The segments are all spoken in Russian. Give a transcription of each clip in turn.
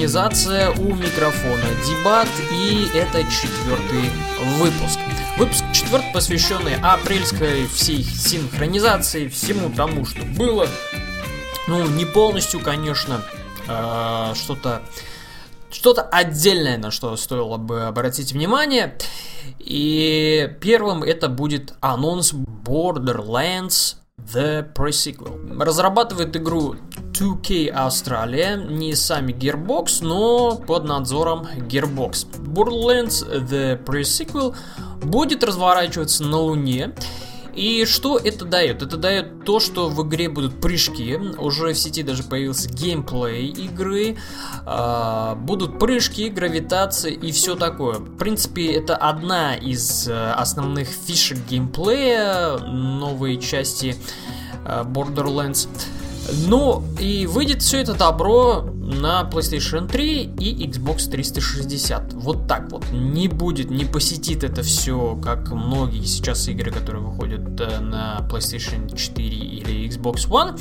«Синхронизация» у микрофона Дебат, и это четвертый выпуск. Выпуск четвертый, посвященный апрельской всей синхронизации, всему тому, что было. Ну, не полностью, конечно, э, что-то что-то отдельное, на что стоило бы обратить внимание. И первым это будет анонс Borderlands The Pre-Sequel. Разрабатывает игру 2K Australia, не сами Gearbox, но под надзором Gearbox. Borderlands The Pre-Sequel будет разворачиваться на Луне, и что это дает? Это дает то, что в игре будут прыжки. Уже в сети даже появился геймплей игры. Э, будут прыжки, гравитация и все такое. В принципе, это одна из э, основных фишек геймплея новой части э, Borderlands. Ну, и выйдет все это добро на PlayStation 3 и Xbox 360. Вот так вот. Не будет, не посетит это все, как многие сейчас игры, которые выходят э, на PlayStation 4 или Xbox One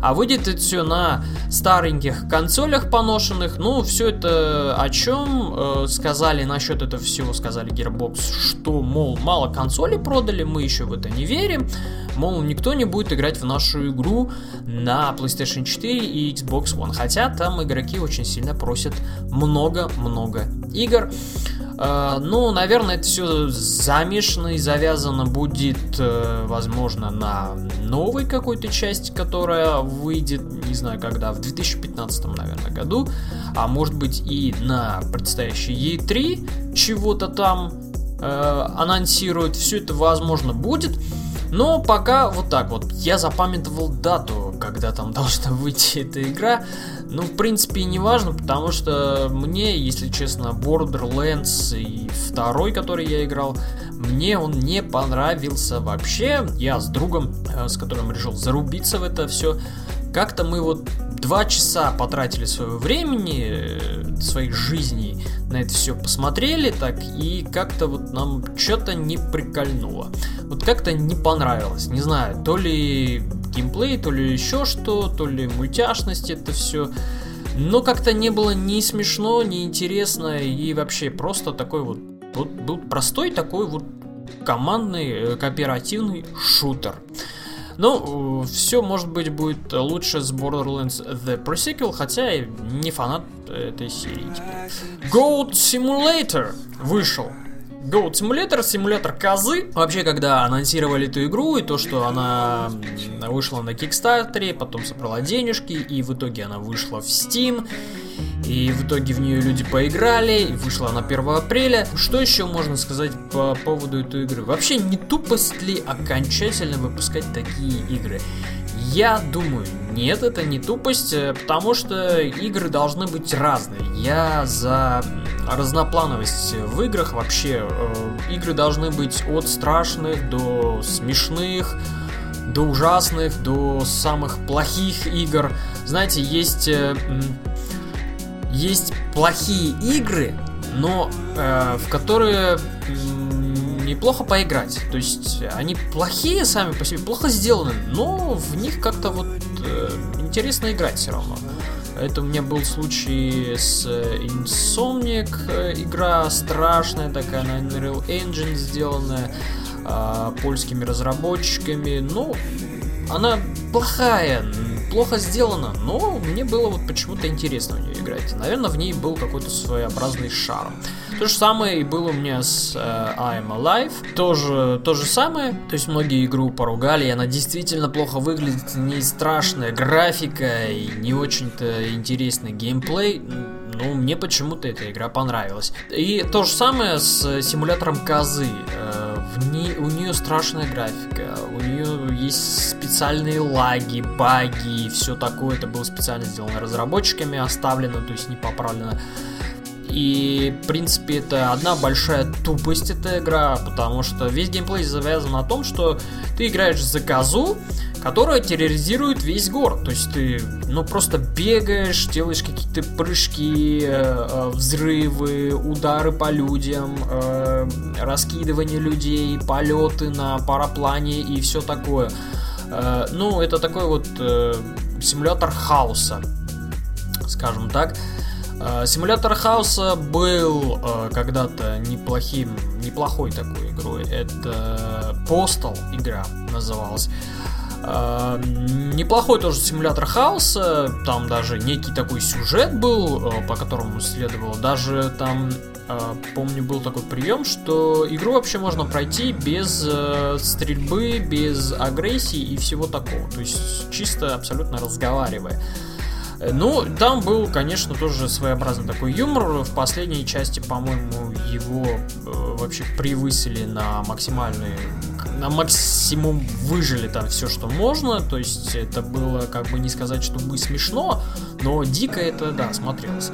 а выйдет это все на стареньких консолях поношенных. Ну, все это о чем э, сказали насчет этого всего, сказали Gearbox, что, мол, мало консолей продали, мы еще в это не верим. Мол, никто не будет играть в нашу игру на PlayStation 4 и Xbox One. Хотя там игроки очень сильно просят много-много игр. Uh, ну, наверное, это все замешано и завязано будет, uh, возможно, на новой какой-то части, которая выйдет, не знаю когда, в 2015, наверное, году, а может быть и на предстоящей E3 чего-то там uh, анонсируют. Все это, возможно, будет. Но пока вот так вот. Я запамятовал дату, когда там должна выйти эта игра. Ну, в принципе, не важно, потому что мне, если честно, Borderlands и второй, который я играл, мне он не понравился вообще. Я с другом, э, с которым решил зарубиться в это все, как-то мы вот два часа потратили своего времени, э, своих жизней на это все посмотрели так, и как-то вот нам что-то не прикольнуло. Вот как-то не понравилось, не знаю, то ли геймплей, то ли еще что, то ли мультяшность это все. Но как-то не было ни смешно, ни интересно, и вообще просто такой вот, вот был простой такой вот командный э, кооперативный шутер. Ну, все, может быть, будет лучше с Borderlands The Pre-Sequel, хотя я не фанат этой серии теперь. Goat Simulator вышел. Goat Simulator, симулятор козы. Вообще, когда анонсировали эту игру, и то, что она вышла на Кикстартере, потом собрала денежки, и в итоге она вышла в Steam, и в итоге в нее люди поиграли, вышла она 1 апреля. Что еще можно сказать по поводу этой игры? Вообще, не тупость ли окончательно выпускать такие игры? Я думаю, нет, это не тупость, э, потому что игры должны быть разные. Я за разноплановость в играх вообще. Э, игры должны быть от страшных до смешных, до ужасных, до самых плохих игр. Знаете, есть э, есть плохие игры, но э, в которые неплохо поиграть. То есть они плохие сами по себе, плохо сделаны, но в них как-то вот э, интересно играть все равно. Это у меня был случай с э, Insomniac, э, игра страшная такая, на Unreal Engine сделанная, э, польскими разработчиками. Ну, она плохая, плохо сделана, но мне было вот почему-то интересно в нее играть. Наверное, в ней был какой-то своеобразный шарм. То же самое и было у меня с э, I'm Alive. Тоже то же самое. То есть многие игру поругали, и она действительно плохо выглядит, не страшная графика и не очень-то интересный геймплей. Ну, мне почему-то эта игра понравилась. И то же самое с симулятором козы. Э, в ней, у нее страшная графика, у нее есть специальные лаги, баги все такое. Это было специально сделано разработчиками, оставлено, то есть не поправлено. И, в принципе, это одна большая тупость эта игра, потому что весь геймплей завязан на том, что ты играешь за козу, которая терроризирует весь город. То есть ты, ну, просто бегаешь, делаешь какие-то прыжки, э, э, взрывы, удары по людям, э, раскидывание людей, полеты на параплане и все такое. Э, ну, это такой вот э, симулятор хаоса. скажем так. Симулятор хаоса был э, когда-то неплохим, неплохой такой игрой. Это Postal игра называлась. Э, неплохой тоже симулятор хаоса, там даже некий такой сюжет был, по которому следовало. Даже там, помню, был такой прием, что игру вообще можно пройти без стрельбы, без агрессии и всего такого. То есть чисто абсолютно разговаривая. Ну, там был, конечно, тоже своеобразный такой юмор. В последней части, по-моему, его э, вообще превысили на максимальный, на максимум выжили там все, что можно. То есть это было, как бы не сказать, что бы смешно, но дико это, да, смотрелось.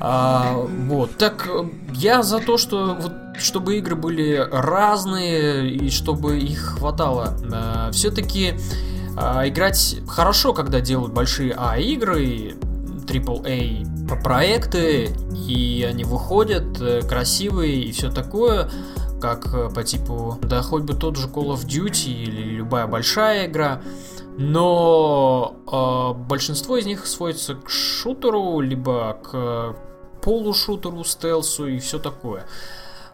А, вот, так я за то, что вот чтобы игры были разные и чтобы их хватало. А, все-таки а, играть хорошо, когда делают большие А-игры, AAA проекты, и они выходят э, красивые и все такое, как э, по типу, да хоть бы тот же Call of Duty или любая большая игра, но э, большинство из них сводится к шутеру, либо к полушутеру, стелсу и все такое.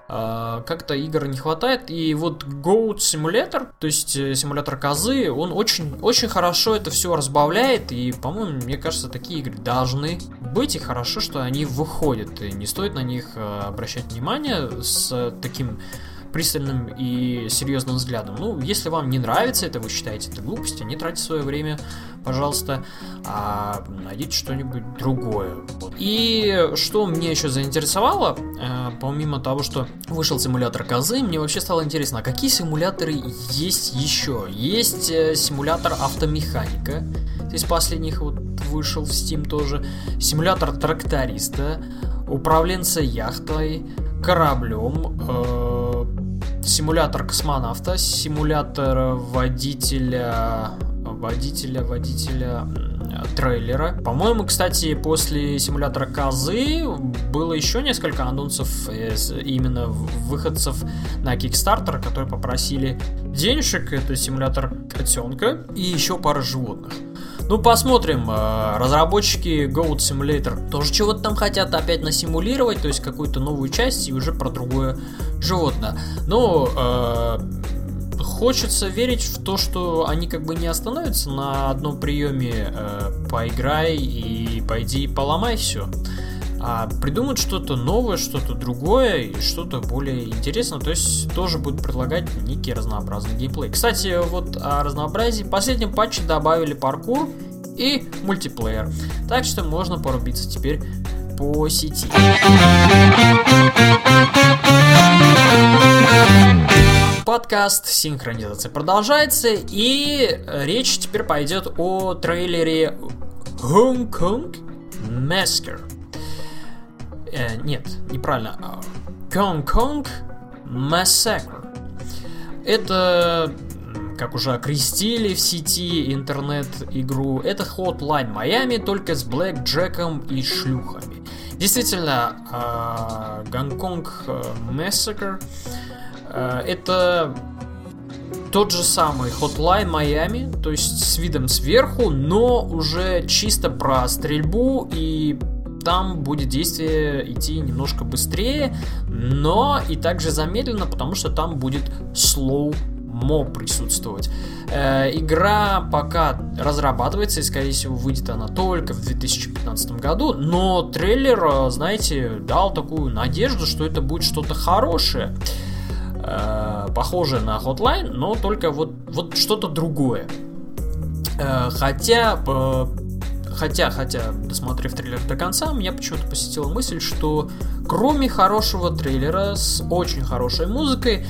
Как-то игр не хватает. И вот Goat Simulator, то есть э, симулятор козы, он очень, очень хорошо это все разбавляет. И, по-моему, мне кажется, такие игры должны быть. И хорошо, что они выходят. И не стоит на них э, обращать внимание с таким пристальным и серьезным взглядом. Ну, если вам не нравится это, вы считаете это глупостью, не тратьте свое время, пожалуйста, а найдите что-нибудь другое. И что мне еще заинтересовало, э, помимо того, что вышел симулятор козы, мне вообще стало интересно, а какие симуляторы есть еще? Есть э, симулятор автомеханика, то есть последних вот вышел в Steam тоже, симулятор тракториста, управленца яхтой, кораблем, э, симулятор космонавта, симулятор водителя, водителя, водителя трейлера. По-моему, кстати, после симулятора Козы было еще несколько анонсов именно выходцев на Kickstarter, которые попросили денежек. Это симулятор котенка и еще пара животных. Ну, посмотрим. Э, разработчики Goat Simulator тоже чего-то там хотят опять насимулировать, то есть какую-то новую часть и уже про другое животное. Но э, хочется верить в то, что они как бы не остановятся на одном приеме э, поиграй и пойди поломай все а придумают что-то новое, что-то другое и что-то более интересное, то есть тоже будут предлагать некий разнообразный геймплей. Кстати, вот о разнообразии. В последнем патче добавили паркур и мультиплеер, так что можно порубиться теперь по сети. Подкаст синхронизация продолжается, и речь теперь пойдет о трейлере Hong Kong Massacre Э, нет, неправильно. Kong Kong Massacre. Это, как уже окрестили в сети интернет-игру, это Hotline Miami, только с Блэк Джеком и шлюхами. Действительно, Гонконг э, Massacre э, это тот же самый Hotline Miami, то есть с видом сверху, но уже чисто про стрельбу и там будет действие идти немножко быстрее, но и также замедленно, потому что там будет slow мо присутствовать. Э, игра пока разрабатывается, и, скорее всего, выйдет она только в 2015 году, но трейлер, э, знаете, дал такую надежду, что это будет что-то хорошее, э, похожее на Hotline, но только вот, вот что-то другое. Э, хотя э, Хотя, хотя, досмотрев трейлер до конца, меня почему-то посетила мысль, что кроме хорошего трейлера с очень хорошей музыкой,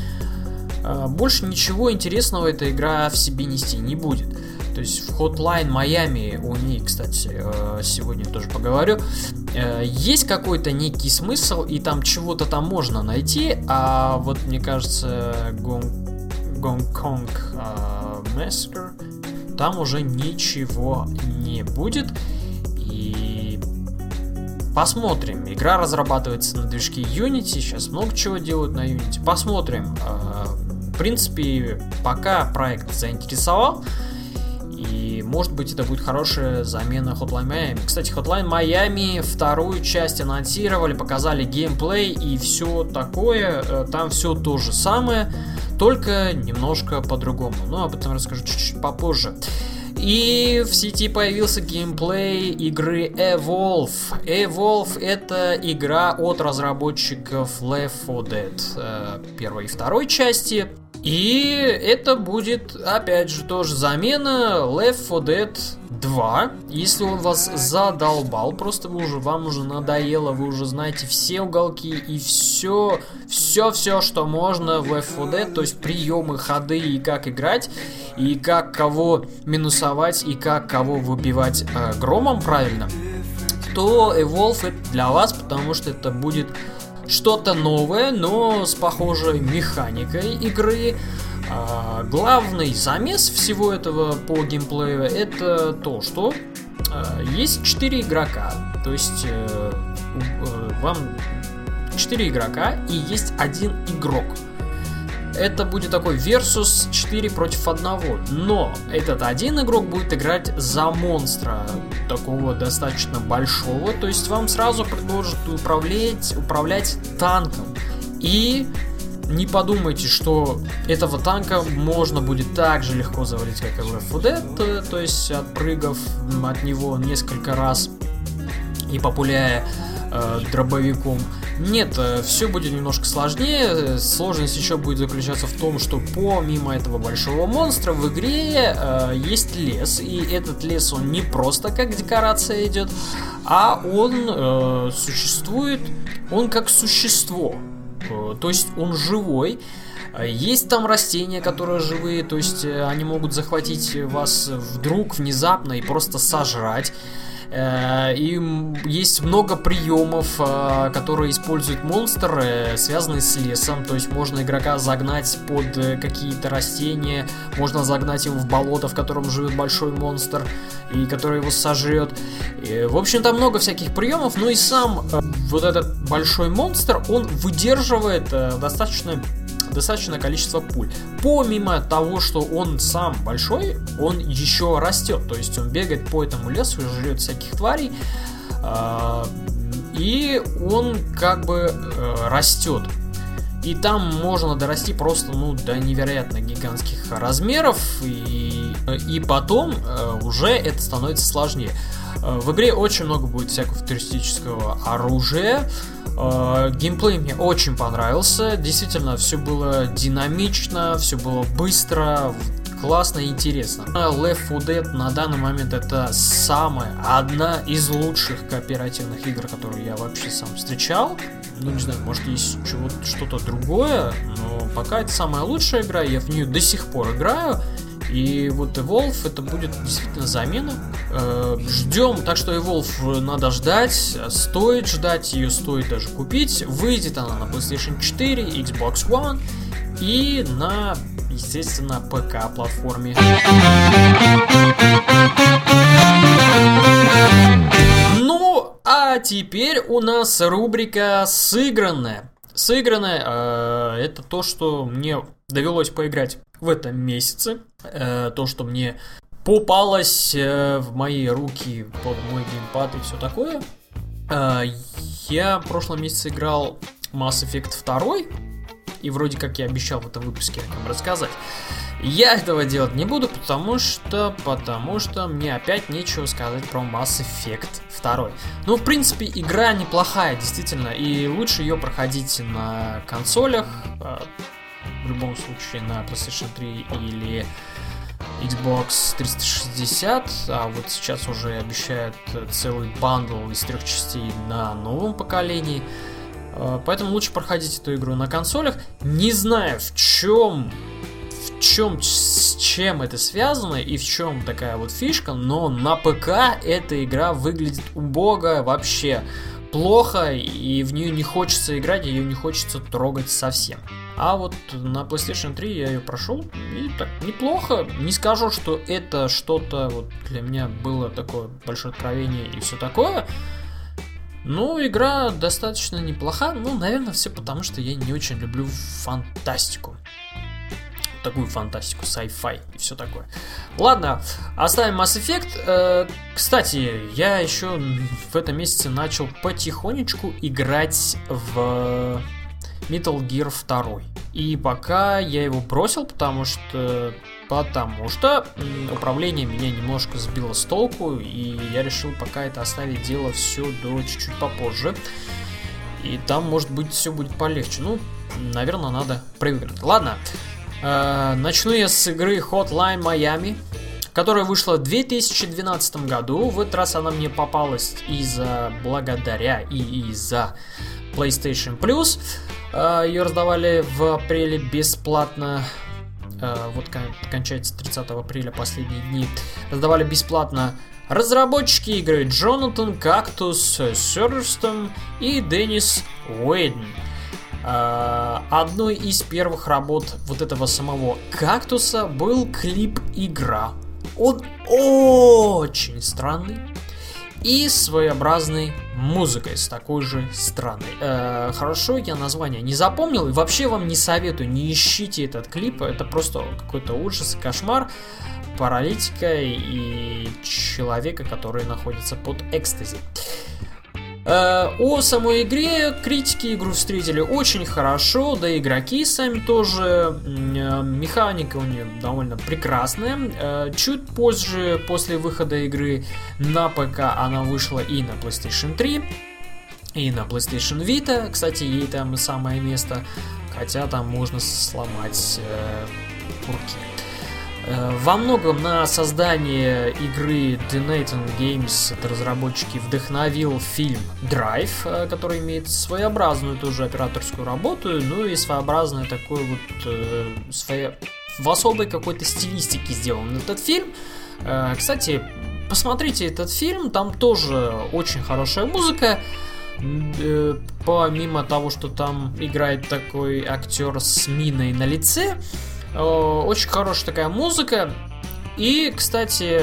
э, больше ничего интересного эта игра в себе нести не будет. То есть в Hotline Miami, у ней, кстати, э, сегодня тоже поговорю, э, есть какой-то некий смысл, и там чего-то там можно найти, а вот мне кажется, Gong Kong Massacre там уже ничего не будет. И посмотрим. Игра разрабатывается на движке Unity, сейчас много чего делают на Unity. Посмотрим. А, в принципе, пока проект заинтересовал, и может быть, это будет хорошая замена Hotline Miami. Кстати, Hotline Miami вторую часть анонсировали, показали геймплей и все такое. Э, там все то же самое, только немножко по-другому. Но об этом расскажу чуть-чуть попозже. И в сети появился геймплей игры Evolve. Evolve это игра от разработчиков Left 4 Dead э, первой и второй части. И это будет, опять же, тоже замена Left 4 Dead 2. Если он вас задолбал, просто вы уже, вам уже надоело, вы уже знаете все уголки и все, все, все, что можно в Left 4 Dead, то есть приемы, ходы и как играть, и как кого минусовать, и как кого выбивать э, громом правильно, то Evolve это для вас, потому что это будет что-то новое, но с похожей механикой игры. А, главный замес всего этого по геймплею это то, что а, есть 4 игрока. То есть э, э, вам 4 игрока и есть один игрок это будет такой versus 4 против 1. Но этот один игрок будет играть за монстра, такого достаточно большого. То есть вам сразу предложат управлять, управлять танком. И не подумайте, что этого танка можно будет так же легко завалить, как и в FUD, то есть отпрыгав от него несколько раз и популяя э, дробовиком. Нет, э, все будет немножко сложнее. Сложность еще будет заключаться в том, что помимо этого большого монстра в игре э, есть лес. И этот лес, он не просто как декорация идет, а он э, существует, он как существо. Э, то есть он живой. Есть там растения, которые живые, то есть э, они могут захватить вас вдруг, внезапно и просто сожрать. Э, и есть много приемов, э, которые используют монстры, связанные с лесом. То есть можно игрока загнать под э, какие-то растения, можно загнать его в болото, в котором живет большой монстр, и который его сожрет. В общем, там много всяких приемов. Ну и сам вот этот большой монстр, он выдерживает достаточно достаточное количество пуль. Помимо того, что он сам большой, он еще растет. То есть он бегает по этому лесу жрет всяких тварей. А, и он как бы э, растет. И там можно дорасти просто, ну, до невероятно гигантских размеров, и, и потом э, уже это становится сложнее. Э, в игре очень много будет всякого футуристического оружия, геймплей мне очень понравился. Действительно, все было динамично, все было быстро, классно и интересно. Left 4 Dead на данный момент это самая, одна из лучших кооперативных игр, которые я вообще сам встречал. Ну, не знаю, может есть что-то другое, но пока это самая лучшая игра, я в нее до сих пор играю. И вот Evolve это будет действительно замена. Э, ждем, так что Evolve надо ждать, стоит ждать, ее стоит даже купить. Выйдет она на PlayStation 4, Xbox One и на, естественно, ПК-платформе. Ну, а теперь у нас рубрика «Сыгранная». Сыгранное э, это то, что мне довелось поиграть в этом месяце. Э, то, что мне попалось э, в мои руки под мой геймпад и все такое. Э, я в прошлом месяце играл Mass Effect 2, и вроде как я обещал в этом выпуске о нем рассказать. Я этого делать не буду, потому что, потому что мне опять нечего сказать про Mass Effect 2. Ну, в принципе, игра неплохая, действительно, и лучше ее проходить на консолях, в любом случае на PlayStation 3 или Xbox 360, а вот сейчас уже обещают целый бандл из трех частей на новом поколении. А, поэтому лучше проходить эту игру на консолях. Не знаю, в чем в чем, с чем это связано и в чем такая вот фишка, но на ПК эта игра выглядит убого вообще плохо, и в нее не хочется играть, ее не хочется трогать совсем. А вот на PlayStation 3 я ее прошел, и так неплохо. Не скажу, что это что-то вот для меня было такое большое откровение и все такое. Но игра достаточно неплоха. Ну, наверное, все потому, что я не очень люблю фантастику. такую фантастику, sci-fi и все такое. Ладно, оставим Mass Effect. Э, кстати, я еще в этом месяце начал потихонечку играть в Metal Gear 2. И пока я его бросил, потому что потому что управление меня немножко сбило с толку, и я решил пока это оставить дело все до чуть-чуть попозже. И там, может быть, все будет полегче. Ну, наверное, надо привыкнуть. Ладно, э, начну я с игры Hotline Miami, которая вышла в 2012 году. В этот раз она мне попалась из-за благодаря и из-за PlayStation Plus. Э, Ее раздавали в апреле бесплатно. Э, вот кончается 30 апреля последние дни. Раздавали бесплатно разработчики игры Джонатан Кактус Сёрстон и Деннис Уэйден. Э, одной из первых работ вот этого самого Кактуса был клип игра. Он очень странный, и своеобразной музыкой с такой же страной. Э, хорошо, я название не запомнил и вообще вам не советую, не ищите этот клип, это просто какой-то ужас и кошмар паралитика и человека, который находится под экстази. Э, о самой игре критики игру встретили очень хорошо, да и игроки сами тоже. Э, механика у нее довольно прекрасная. Э, чуть позже, после выхода игры на ПК, она вышла и на PlayStation 3, и на PlayStation Vita. Кстати, ей там самое место, хотя там можно сломать э, курки. Э, во многом на создание игры The Nathan Games, это разработчики, вдохновил фильм Drive, э, который имеет своеобразную тоже операторскую работу, ну и своеобразное такое вот, э, свое, в особой какой-то стилистике сделан этот фильм. Э, кстати, посмотрите этот фильм, там тоже очень хорошая музыка. Э, помимо того, что там играет такой актер с миной на лице, очень хорошая такая музыка. И, кстати,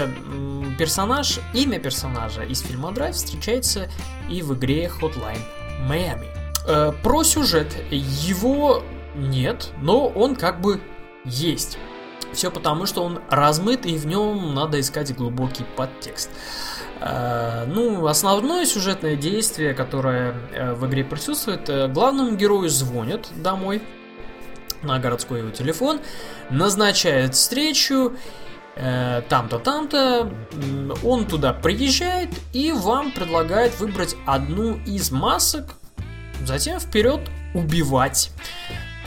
персонаж, имя персонажа из фильма Драйв встречается и в игре Hotline Miami. Э, про сюжет его нет, но он как бы есть. Все потому, что он размыт, и в нем надо искать глубокий подтекст. Э, ну, основное сюжетное действие, которое в игре присутствует, главному герою звонят домой, на городской его телефон, назначает встречу, э, там-то, там-то, он туда приезжает и вам предлагает выбрать одну из масок, затем вперед убивать.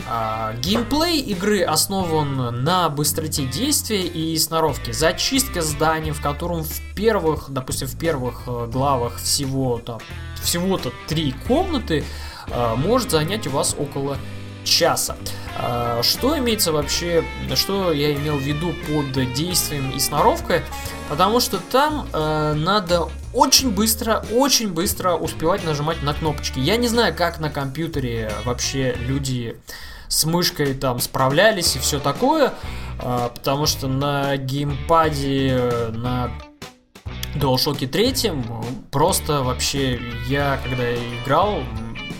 А, геймплей игры основан на быстроте действия и сноровке. Зачистка здания, в котором в первых, допустим, в первых э, главах всего-то всего-то три комнаты, э, может занять у вас около часа. А, что имеется вообще, что я имел в виду под действием и сноровкой? Потому что там э, надо очень быстро, очень быстро успевать нажимать на кнопочки. Я не знаю, как на компьютере вообще люди с мышкой там справлялись и все такое, э, потому что на геймпаде, на DualShock 3 просто вообще я когда играл,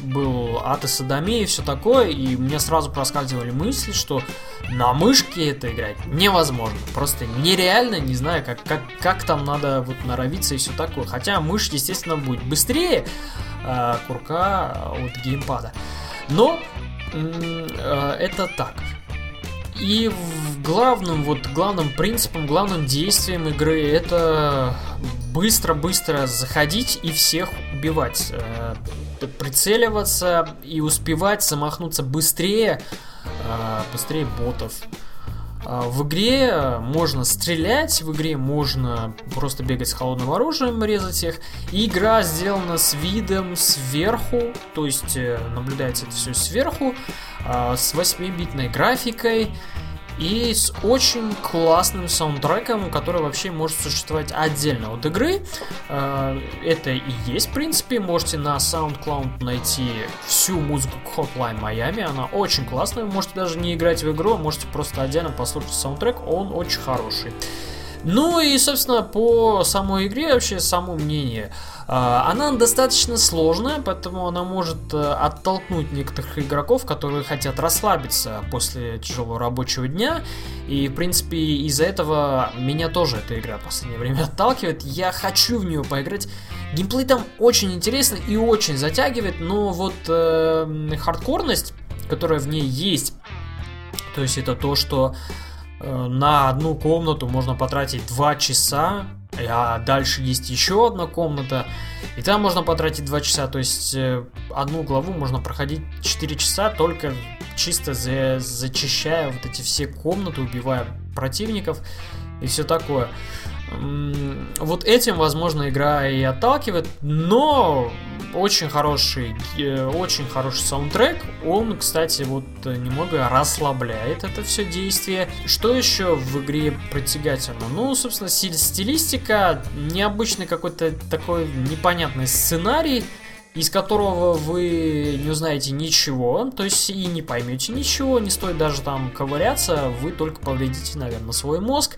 был ад и садомия и все такое, и мне сразу проскальзывали мысли, что на мышке это играть невозможно. Просто нереально, не знаю, как, как, как там надо вот норовиться и все такое. Хотя мышь, естественно, будет быстрее э, курка от геймпада. Но э, это так. И главным, вот главным принципом, главным действием игры это быстро-быстро заходить и всех убивать. Э, прицеливаться и успевать замахнуться быстрее, э, быстрее ботов. Э, в игре можно стрелять, в игре можно просто бегать с холодным оружием, резать их. И игра сделана с видом сверху, то есть наблюдается это все сверху, с 8-битной графикой и с очень классным саундтреком, который вообще может существовать отдельно от игры. Э, это и есть, в принципе. Можете на SoundCloud найти всю музыку Hotline Miami. Она очень классная. Вы можете даже не играть в игру, а можете просто отдельно послушать саундтрек. Он очень хороший. Ну и, собственно, по самой игре вообще само мнение. Она достаточно сложная, поэтому она может э, оттолкнуть некоторых игроков, которые хотят расслабиться после тяжелого рабочего дня. И, в принципе, из-за этого меня тоже эта игра в последнее время отталкивает. Я хочу в нее поиграть. Геймплей там очень интересный и очень затягивает, но вот э, хардкорность, которая в ней есть, то есть это то, что Э, на одну комнату можно потратить 2 часа, а дальше есть еще одна комната, и там можно потратить 2 часа, то есть э, одну главу можно проходить 4 часа, только чисто за, зачищая вот эти все комнаты, убивая противников и все такое. Вот этим, возможно, игра и отталкивает, но очень хороший, э, очень хороший саундтрек. Он, кстати, вот немного расслабляет это все действие. Что еще в игре притягательно? Ну, собственно, стилистика, необычный какой-то такой непонятный сценарий, из которого вы не узнаете ничего, то есть и не поймете ничего, не стоит даже там ковыряться, вы только повредите, наверное, свой мозг.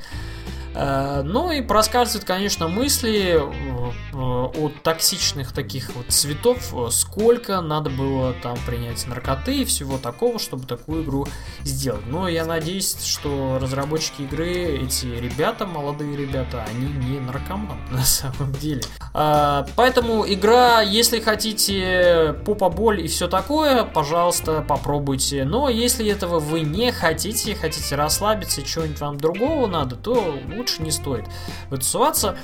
Э, ну и проскальзывают, конечно, мысли э, от токсичных таких вот цветов, э, сколько надо было там принять наркоты и всего такого, чтобы такую игру сделать. Но я надеюсь, что разработчики игры, эти ребята, молодые ребята, они не наркоманы на самом деле. Поэтому игра, если хотите попа боль и все такое, пожалуйста, попробуйте. Но если этого вы не хотите, хотите расслабиться, чего-нибудь вам другого надо, то лучше лучше не стоит вытусоваться.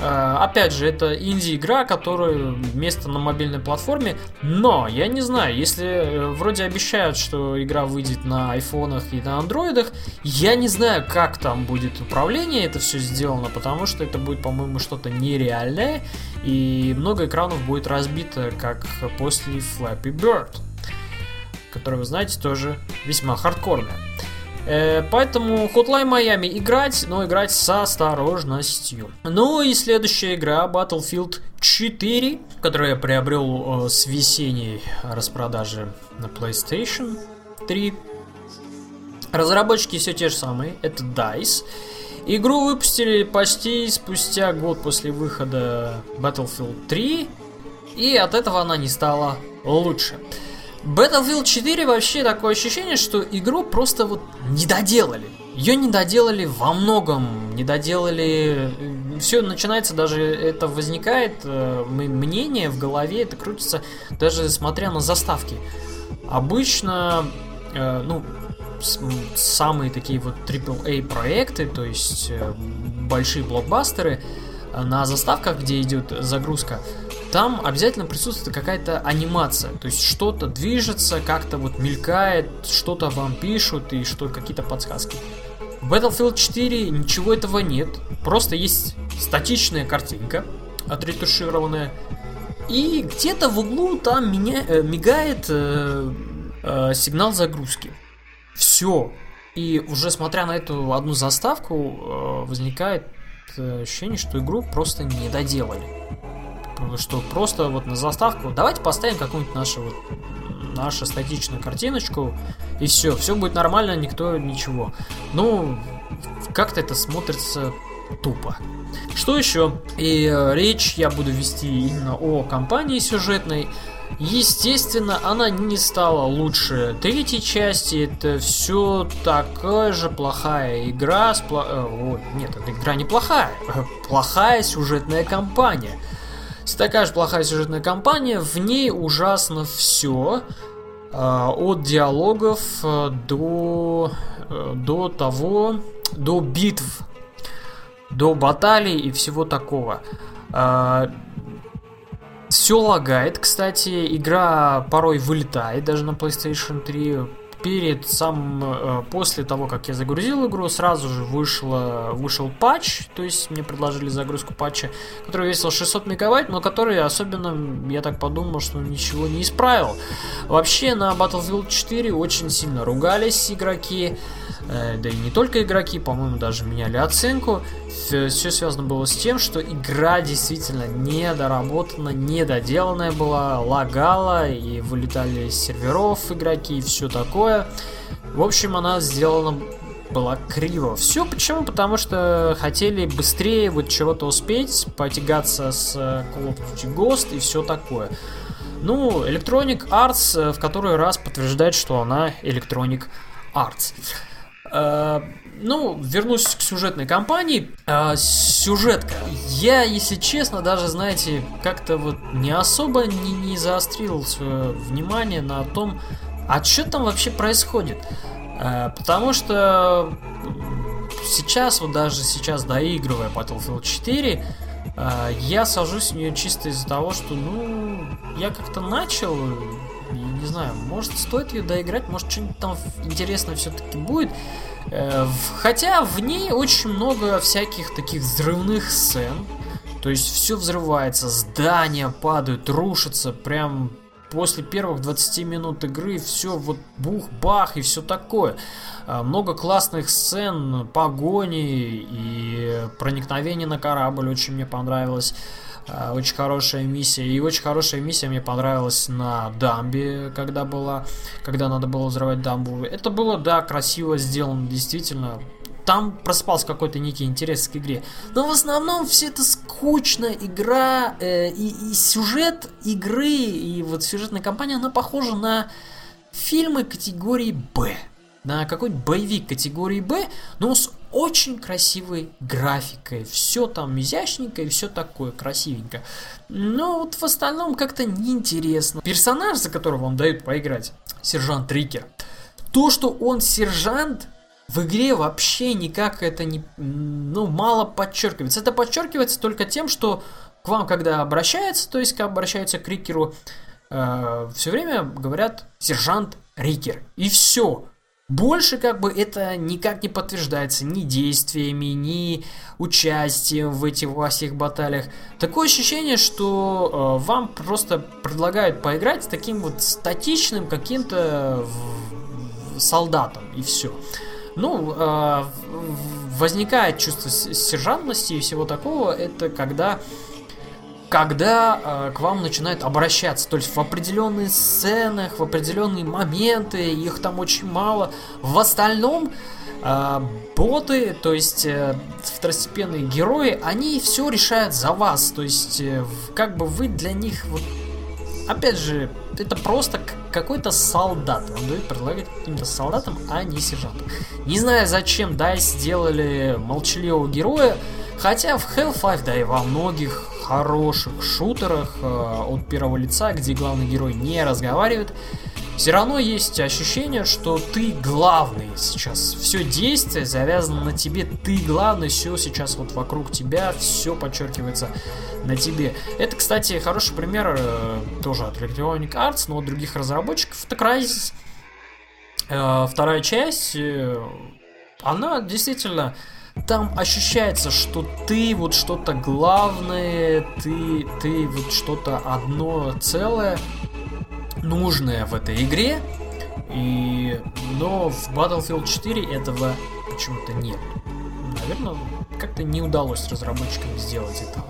А, опять же, это инди-игра, которая место на мобильной платформе, но я не знаю, если э, вроде обещают, что игра выйдет на айфонах и на андроидах, я не знаю, как там будет управление это все сделано, потому что это будет, по-моему, что-то нереальное, и много экранов будет разбито, как после Flappy Bird, которая, вы знаете, тоже весьма хардкорная. Э, поэтому Hotline Miami играть, но играть с осторожностью. Ну и следующая игра Battlefield 4, которую я приобрел э, с весенней распродажи на PlayStation 3. Разработчики все те же самые, это DICE. Игру выпустили почти спустя год после выхода Battlefield 3, и от этого она не стала лучше. Battlefield 4 вообще такое ощущение, что игру просто вот не доделали. Ее не доделали во многом, не доделали... Все начинается даже, это возникает, э, мнение в голове, это крутится даже смотря на заставки. Обычно, э, ну, самые такие вот AAA проекты, то есть э, большие блокбастеры, на заставках, где идет загрузка, там обязательно присутствует какая-то анимация, то есть что-то движется, как-то вот мелькает, что-то вам пишут и что какие-то подсказки. В Battlefield 4 ничего этого нет, просто есть статичная картинка, отретушированная, и где-то в углу там меня, э, мигает э, э, сигнал загрузки. Все. И уже смотря на эту одну заставку, э, возникает э, ощущение, что игру просто не доделали что просто вот на заставку давайте поставим какую-нибудь нашу вот нашу статичную картиночку и все, все будет нормально, никто ничего. Ну, как-то это смотрится тупо. Что еще? И э, речь я буду вести именно о компании сюжетной. Естественно, она не стала лучше третьей части. Это все такая же плохая игра. С пло... э, о, нет, эта игра не плохая. Плохая сюжетная кампания такая же плохая сюжетная кампания, в ней ужасно все. А, от диалогов э, до, э, до того, до битв, до баталий и всего такого. А, все лагает, кстати, игра порой вылетает даже на PlayStation 3 перед сам э, после того, как я загрузил игру, сразу же вышло, вышел патч, то есть мне предложили загрузку патча, который весил 600 мегабайт, но который особенно, я так подумал, что ничего не исправил. Вообще на Battlefield 4 очень сильно ругались игроки, да и не только игроки, по-моему, даже меняли оценку. Все связано было с тем, что игра действительно недоработана, недоделанная была, лагала и вылетали с серверов игроки и все такое. В общем, она сделана была криво. Все почему? Потому что хотели быстрее вот чего-то успеть, потягаться с э, Call of Duty Ghost и все такое. Ну, Electronic Arts э, в который раз подтверждает, что она Electronic Arts. Э, ну, вернусь к сюжетной кампании. Э, сюжетка. Я, если честно, даже, знаете, как-то вот не особо не, не заострил свое внимание на том, а что там вообще происходит. Э, потому что сейчас, вот даже сейчас доигрывая Battlefield 4, э, я сажусь в нее чисто из-за того, что, ну, я как-то начал, я не знаю, может стоит ее доиграть, может что-нибудь там интересное все-таки будет. Э, хотя в ней очень много всяких таких взрывных сцен, то есть все взрывается, здания падают, рушатся, прям после первых 20 минут игры все вот бух-бах и все такое. А, много классных сцен, погони и проникновение на корабль очень мне понравилось. А, очень хорошая миссия. И очень хорошая миссия мне понравилась на дамбе, когда была, когда надо было взрывать дамбу. Это было, да, красиво сделано, действительно там проспался какой-то некий интерес к игре. Но в основном все это скучно, игра э, и, и сюжет игры, и вот сюжетная кампания, она похожа на фильмы категории Б. На какой-нибудь боевик категории Б, но с очень красивой графикой. Все там изящненько и все такое красивенько. Но вот в остальном как-то неинтересно. Персонаж, за которого вам дают поиграть, сержант Рикер, то, что он сержант, в игре вообще никак это не, ну, мало подчеркивается. Это подчеркивается только тем, что к вам, когда обращается, то есть, когда обращаются к Рикеру, э, все время говорят сержант Рикер. И все. Больше как бы это никак не подтверждается ни действиями, ни участием в этих во всех баталиях. Такое ощущение, что э, вам просто предлагают поиграть с таким вот статичным каким-то солдатом и все ну, э, возникает чувство сержантности и всего такого, это когда когда э, к вам начинают обращаться, то есть в определенные сценах, в определенные моменты, их там очень мало. В остальном э, боты, то есть э, второстепенные герои, они все решают за вас, то есть э, как бы вы для них вот опять же, это просто какой-то солдат. Вам дают предлагать каким-то солдатам, а не сержантам. Не знаю, зачем DICE сделали молчаливого героя, хотя в Hellfire, да и во многих хороших шутерах э, от первого лица, где главный герой не разговаривает, все равно есть ощущение, что ты главный сейчас. Все действие завязано на тебе, ты главный, все сейчас вот вокруг тебя, все подчеркивается на тебе. Это, кстати, хороший пример э, тоже от Electronic Arts, но от других разработчиков. Это Crysis. Э, вторая часть, э, она действительно там ощущается, что ты вот что-то главное, ты, ты вот что-то одно целое, нужное в этой игре, и, но в Battlefield 4 этого почему-то нет. Наверное, как-то не удалось разработчикам сделать это.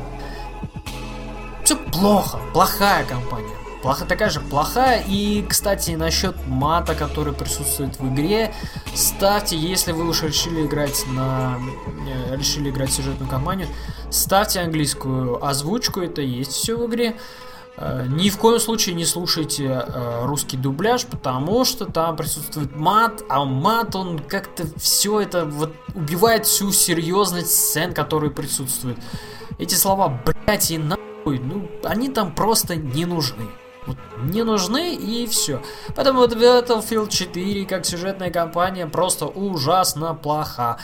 Все плохо, плохая компания. Плохо, такая же плохая. И, кстати, насчет мата, который присутствует в игре, ставьте, если вы уж решили играть на... Э, решили играть сюжетную кампанию, ставьте английскую озвучку, это есть все в игре. Э, ни в коем случае не слушайте э, русский дубляж, потому что там присутствует мат, а мат, он как-то все это вот убивает всю серьезность сцен, которые присутствуют. Эти слова, блять, и нахуй, ну, они там просто не нужны. Вот, не нужны и все. Поэтому вот Battlefield 4 как сюжетная кампания просто ужасно плоха.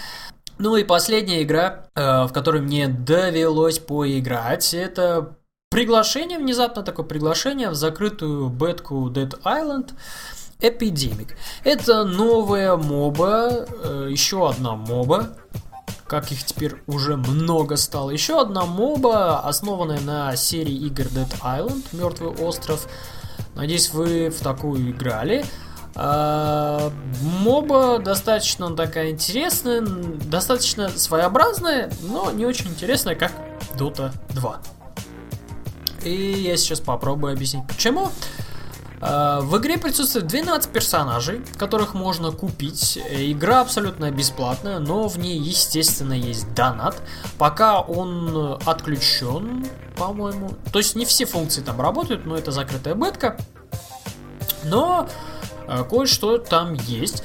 Ну и последняя игра, э, в которой мне довелось поиграть, это приглашение, внезапно такое приглашение в закрытую бетку Dead Island Epidemic. Это новая моба, э, еще одна моба, как их теперь уже много стало. Еще одна моба, основанная на серии игр Dead Island, Мертвый остров. Надеюсь, вы в такую играли. А, моба достаточно такая интересная, достаточно своеобразная, но не очень интересная, как Dota 2. И я сейчас попробую объяснить почему. Э, в игре присутствует 12 персонажей, которых можно купить. Игра абсолютно бесплатная, но в ней, естественно, есть донат. Пока он отключен, по-моему. То есть не все функции там работают, но это закрытая бетка. Но э, кое-что там есть.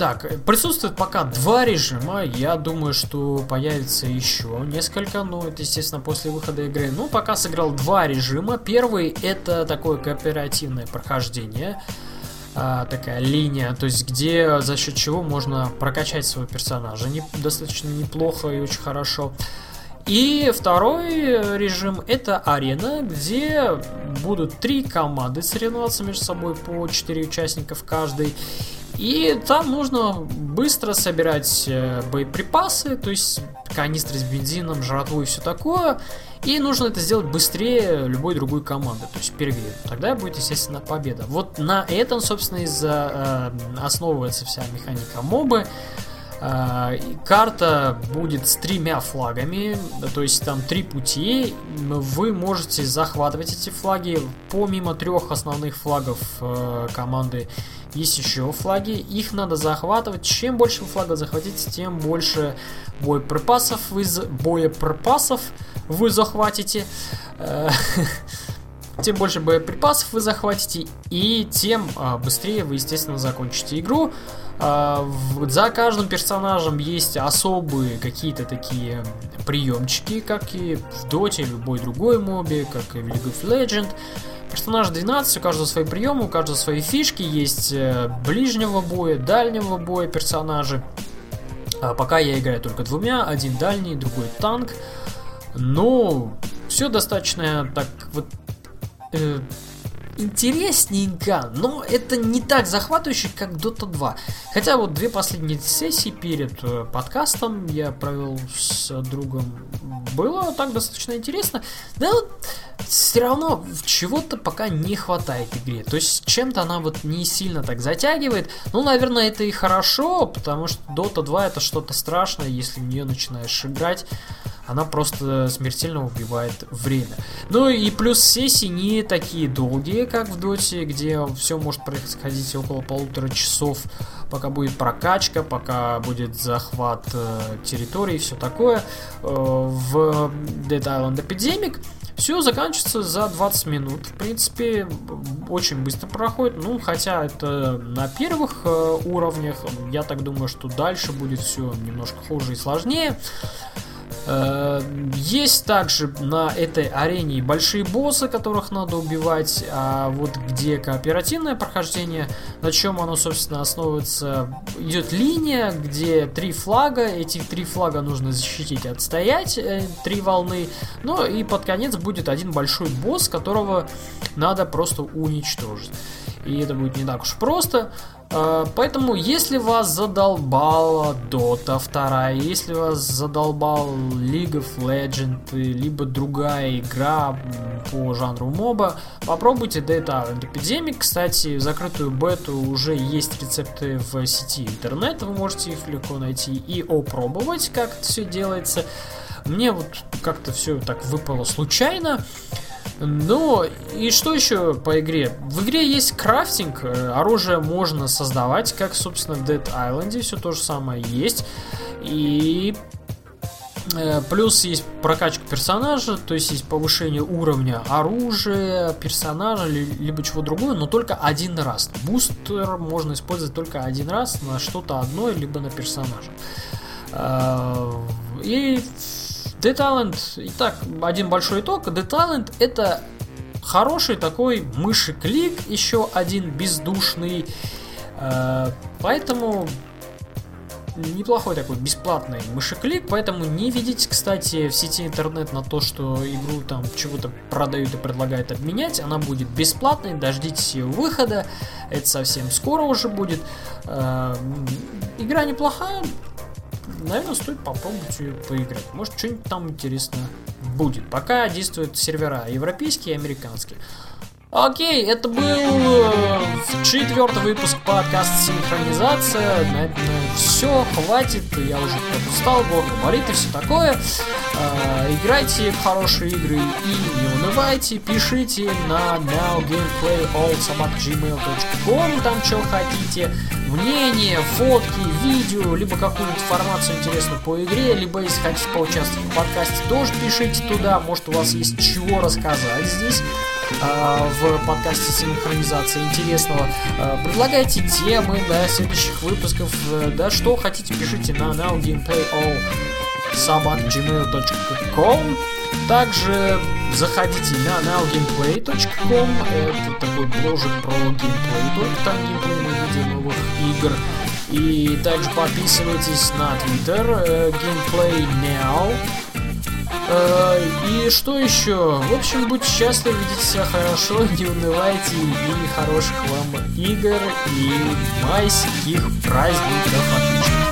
Так, присутствует пока два режима. Я думаю, что появится еще несколько, но это, естественно, после выхода игры. Ну, пока сыграл два режима. Первый это такое кооперативное прохождение. А, такая линия, то есть где за счет чего можно прокачать своего персонажа не, достаточно неплохо и очень хорошо. И второй режим это арена, где будут три команды соревноваться между собой по 4 участника в каждой. И там нужно быстро собирать э, боеприпасы, то есть канистры с бензином, жратву и все такое. И нужно это сделать быстрее любой другой команды, то есть перегрев. Тогда будет, естественно, победа. Вот на этом, собственно, и за, э, основывается вся механика мобы. Э, карта будет с тремя флагами, то есть там три пути. Вы можете захватывать эти флаги. Помимо трех основных флагов э, команды есть еще флаги. Их надо захватывать. Чем больше флага захватите, тем больше боеприпасов вы, боеприпасов вы захватите. Э, тем больше боеприпасов вы захватите, и тем быстрее вы, естественно, закончите игру. А, за каждым персонажем есть особые какие-то такие приемчики, как и в Доте, любой другой мобе, как и в League of Legends. Персонаж 12, у каждого свои приемы, у каждого свои фишки, есть э, ближнего боя, дальнего боя персонажи. А пока я играю только двумя, один дальний, другой танк. Но все достаточно так вот э, интересненько, но это не так захватывающе, как Dota 2. Хотя вот две последние сессии перед э, подкастом я провел с другом. Было так достаточно интересно. Вот все равно чего-то пока не хватает игре. То есть чем-то она вот не сильно так затягивает. Ну, наверное, это и хорошо, потому что Dota 2 это что-то страшное, если в нее начинаешь играть она просто смертельно убивает время. Ну и плюс сессии не такие долгие, как в Доте, где все может происходить около полутора часов, пока будет прокачка, пока будет захват э, территории и все такое. Э, в Dead Island Epidemic все заканчивается за 20 минут. В принципе, очень быстро проходит. Ну, хотя это на первых э, уровнях. Я так думаю, что дальше будет все немножко хуже и сложнее. Э, есть также на этой арене большие боссы, которых надо убивать, а вот где кооперативное прохождение, на чем оно, собственно, основывается, идет линия, где три флага, эти три флага нужно защитить, отстоять, э, три волны, ну и под конец будет один большой босс, которого надо просто уничтожить. И это будет не так уж просто, Э, поэтому, если вас задолбала Dota 2, если вас задолбал League of Legends, либо другая игра по жанру моба, попробуйте Dead Island Epidemic. Кстати, в закрытую бету уже есть рецепты в сети интернет, вы можете их легко найти и опробовать, как это все делается. Мне вот как-то все так выпало случайно. Ну, и что еще по игре? В игре есть крафтинг, э, оружие можно создавать, как, собственно, в Dead Island, все то же самое есть. И э, Плюс есть прокачка персонажа, то есть есть повышение уровня оружия, персонажа, либо чего другого, но только один раз. Бустер можно использовать только один раз на что-то одно, либо на персонажа. Э, и Dead Island, итак, один большой итог. Dead Island это хороший такой мыши-клик, еще один бездушный. Э, поэтому неплохой такой бесплатный мышеклик, поэтому не видите, кстати, в сети интернет на то, что игру там чего-то продают и предлагают обменять, она будет бесплатной, дождитесь ее выхода, это совсем скоро уже будет. Э, игра неплохая, наверное, стоит попробовать ее поиграть. Может, что-нибудь там интересно будет. Пока действуют сервера европейские и американские. Окей, это был э, четвертый выпуск подкаста «Синхронизация». На этом все, хватит, я уже устал, Бог говорит и все такое. Э, играйте в хорошие игры и не унывайте, пишите на nowgameplayallsobakgmail.com, там что хотите, мнение, фотки, видео, либо какую-нибудь информацию интересную по игре, либо если хотите поучаствовать в подкасте, тоже пишите туда, может у вас есть чего рассказать здесь. А, в подкасте синхронизации интересного. А, предлагайте темы для следующих выпусков. Э, да, что хотите, пишите на nowgameplayall.gmail.com Также заходите на nowgameplay.com Это такой бложик про геймплей, только там геймплейные видео новых игр. И также подписывайтесь на Twitter э, Gameplay Now Э, и что еще? В общем, будьте счастливы, ведите себя хорошо, не унывайте, и хороших вам игр, и майских праздников отличных.